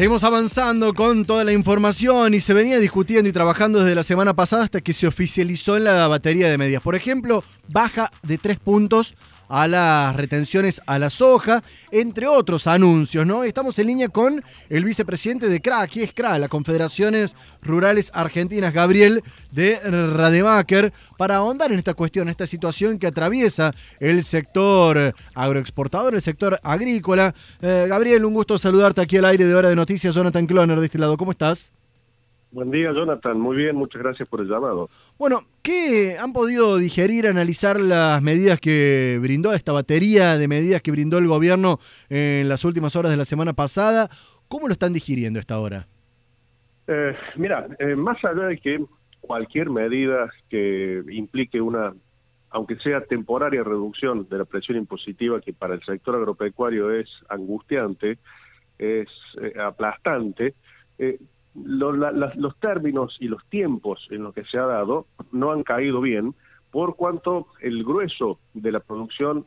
Seguimos avanzando con toda la información y se venía discutiendo y trabajando desde la semana pasada hasta que se oficializó en la batería de medidas. Por ejemplo, baja de tres puntos a las retenciones a la soja, entre otros anuncios, ¿no? Estamos en línea con el vicepresidente de CRA, aquí es CRA, las Confederaciones Rurales Argentinas, Gabriel de Rademacher, para ahondar en esta cuestión, esta situación que atraviesa el sector agroexportador, el sector agrícola. Eh, Gabriel, un gusto saludarte aquí al aire de Hora de Noticias, Jonathan Cloner de este lado, ¿cómo estás? Buen día, Jonathan. Muy bien, muchas gracias por el llamado. Bueno, ¿qué han podido digerir, analizar las medidas que brindó esta batería de medidas que brindó el gobierno en las últimas horas de la semana pasada? ¿Cómo lo están digiriendo esta hora? Eh, mira, eh, más allá de que cualquier medida que implique una, aunque sea temporaria reducción de la presión impositiva, que para el sector agropecuario es angustiante, es eh, aplastante, los términos y los tiempos en los que se ha dado no han caído bien, por cuanto el grueso de la producción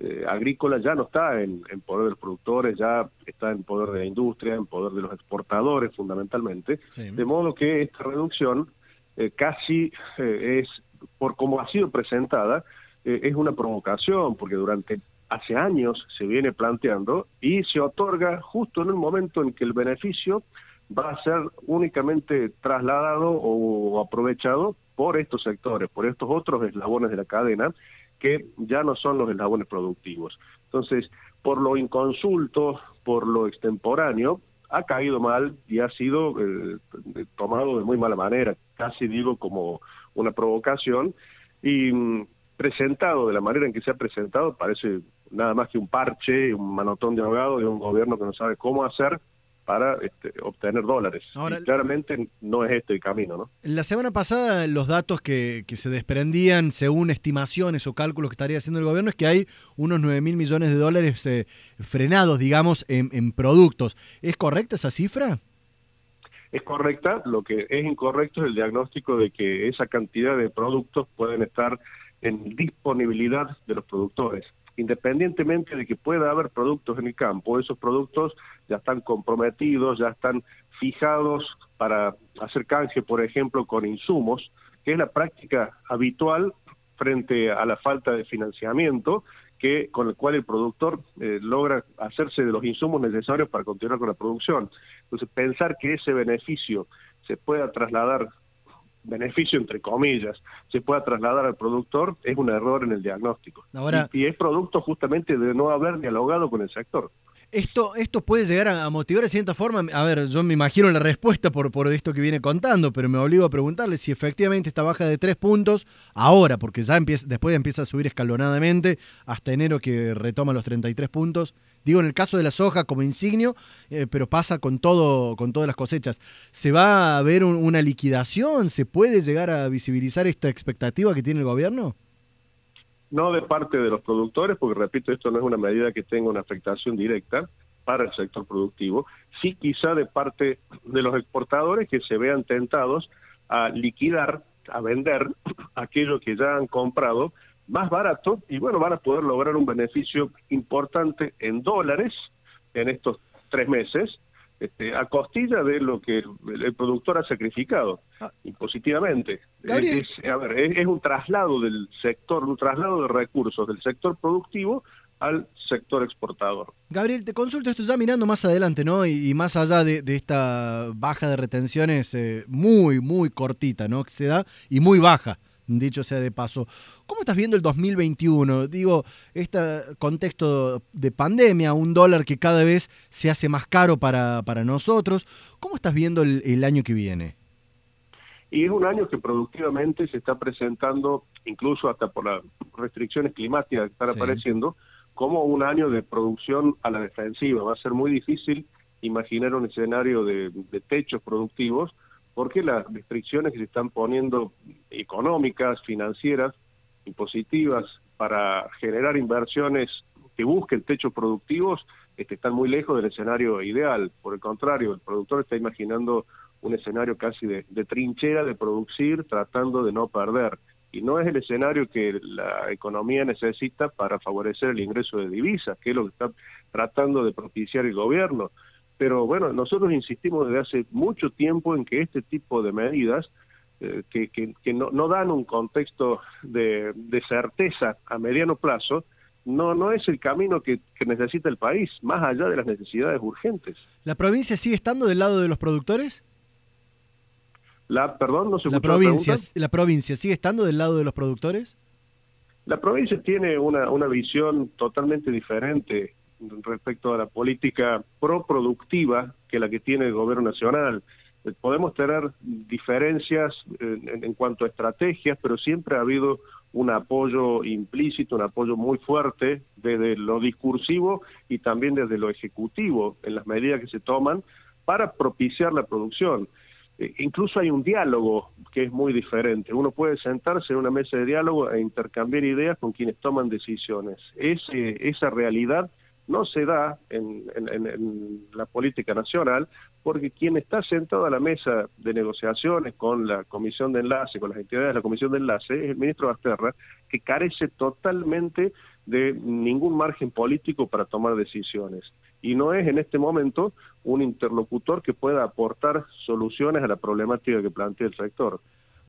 eh, agrícola ya no está en, poder de los productores, ya está en poder de la industria, en poder de los exportadores fundamentalmente, de modo que esta reducción eh, casi eh, es, por como ha sido presentada, es una provocación, porque durante hace años se viene planteando y se otorga justo en el momento en que el beneficio va a ser únicamente trasladado o aprovechado por estos sectores, por estos otros eslabones de la cadena, que ya no son los eslabones productivos. Entonces, por lo inconsulto, por lo extemporáneo, ha caído mal y ha sido eh, tomado de muy mala manera, casi digo como una provocación, y mm, presentado de la manera en que se ha presentado, parece nada más que un parche, un manotón de ahogado de un gobierno que no sabe cómo hacer para este, obtener dólares. claramente no es este el camino, ¿no? La semana pasada los datos que, se desprendían según estimaciones o cálculos que estaría haciendo el gobierno es que hay unos 9 mil millones de dólares eh, frenados, digamos, en, en productos. ¿Es correcta esa cifra? Es correcta, lo que es incorrecto es el diagnóstico de que esa cantidad de productos pueden estar en disponibilidad de los productores independientemente de que pueda haber productos en el campo, esos productos ya están comprometidos, ya están fijados para hacer canje, por ejemplo, con insumos, que es la práctica habitual frente a la falta de financiamiento que con el cual el productor eh, logra hacerse de los insumos necesarios para continuar con la producción. Entonces, pensar que ese beneficio se pueda trasladar beneficio entre comillas se pueda trasladar al productor es un error en el diagnóstico. y, es producto justamente de no haber dialogado con el sector. Esto, esto puede llegar a, motivar de cierta forma, a ver, yo me imagino la respuesta por, por esto que viene contando, pero me obligo a preguntarle si efectivamente esta baja de tres puntos, ahora, porque ya empieza, después empieza a subir escalonadamente, hasta enero que retoma los 33 puntos, digo en el caso de la soja como insignio, eh, pero pasa con, todo, con todas las cosechas, ¿se va a ver una liquidación? ¿Se puede llegar a visibilizar esta expectativa que tiene el gobierno? No de parte de los productores, porque repito, esto no es una medida que tenga una afectación directa para el sector productivo, sí quizá de parte de los exportadores que se vean tentados a liquidar, a vender aquello que ya han comprado más barato y bueno, van a poder lograr un beneficio importante en dólares en estos tres meses este, a costilla de lo que el, productor ha sacrificado ah. impositivamente. Es, a ver, es, un traslado del sector, un traslado de recursos del sector productivo al sector exportador. Gabriel, te consulto esto ya mirando más adelante, ¿no? Y, más allá de, esta baja de retenciones eh, muy, muy cortita, ¿no? Que se da y muy baja dicho sea de paso. ¿Cómo estás viendo el 2021? Digo, este contexto de pandemia, un dólar que cada vez se hace más caro para, para nosotros. ¿Cómo estás viendo el, año que viene? Y es un año que productivamente se está presentando, incluso hasta por las restricciones climáticas que están apareciendo, como un año de producción a la defensiva. Va a ser muy difícil imaginar un escenario de techos productivos porque las restricciones que se están poniendo económicas, financieras, impositivas, para generar inversiones que busquen techos productivos, este, están muy lejos del escenario ideal. Por el contrario, el productor está imaginando un escenario casi de, de trinchera de producir, tratando de no perder. Y no es el escenario que la economía necesita para favorecer el ingreso de divisas, que es lo que está tratando de propiciar el gobierno Pero bueno, nosotros insistimos desde hace mucho tiempo en que este tipo de medidas eh, que, que, no, no, dan un contexto de, de, certeza a mediano plazo, no, no es el camino que, que, necesita el país, más allá de las necesidades urgentes. ¿La provincia sigue estando del lado de los productores? La, perdón, no se la provincia, la, provincia sigue estando del lado de los productores. La provincia tiene una, una visión totalmente diferente respecto a la política pro-productiva que la que tiene el gobierno nacional. Eh, podemos tener diferencias en, cuanto a estrategias, pero siempre ha habido un apoyo implícito, un apoyo muy fuerte desde lo discursivo y también desde lo ejecutivo en las medidas que se toman para propiciar la producción. Eh, incluso hay un diálogo que es muy diferente. Uno puede sentarse en una mesa de diálogo e intercambiar ideas con quienes toman decisiones. Ese, esa realidad no se da en, en, la política nacional porque quien está sentado a la mesa de negociaciones con la comisión de enlace, con las entidades de la comisión de enlace, es el ministro Basterra, que carece totalmente de ningún margen político para tomar decisiones. Y no es en este momento un interlocutor que pueda aportar soluciones a la problemática que plantea el sector.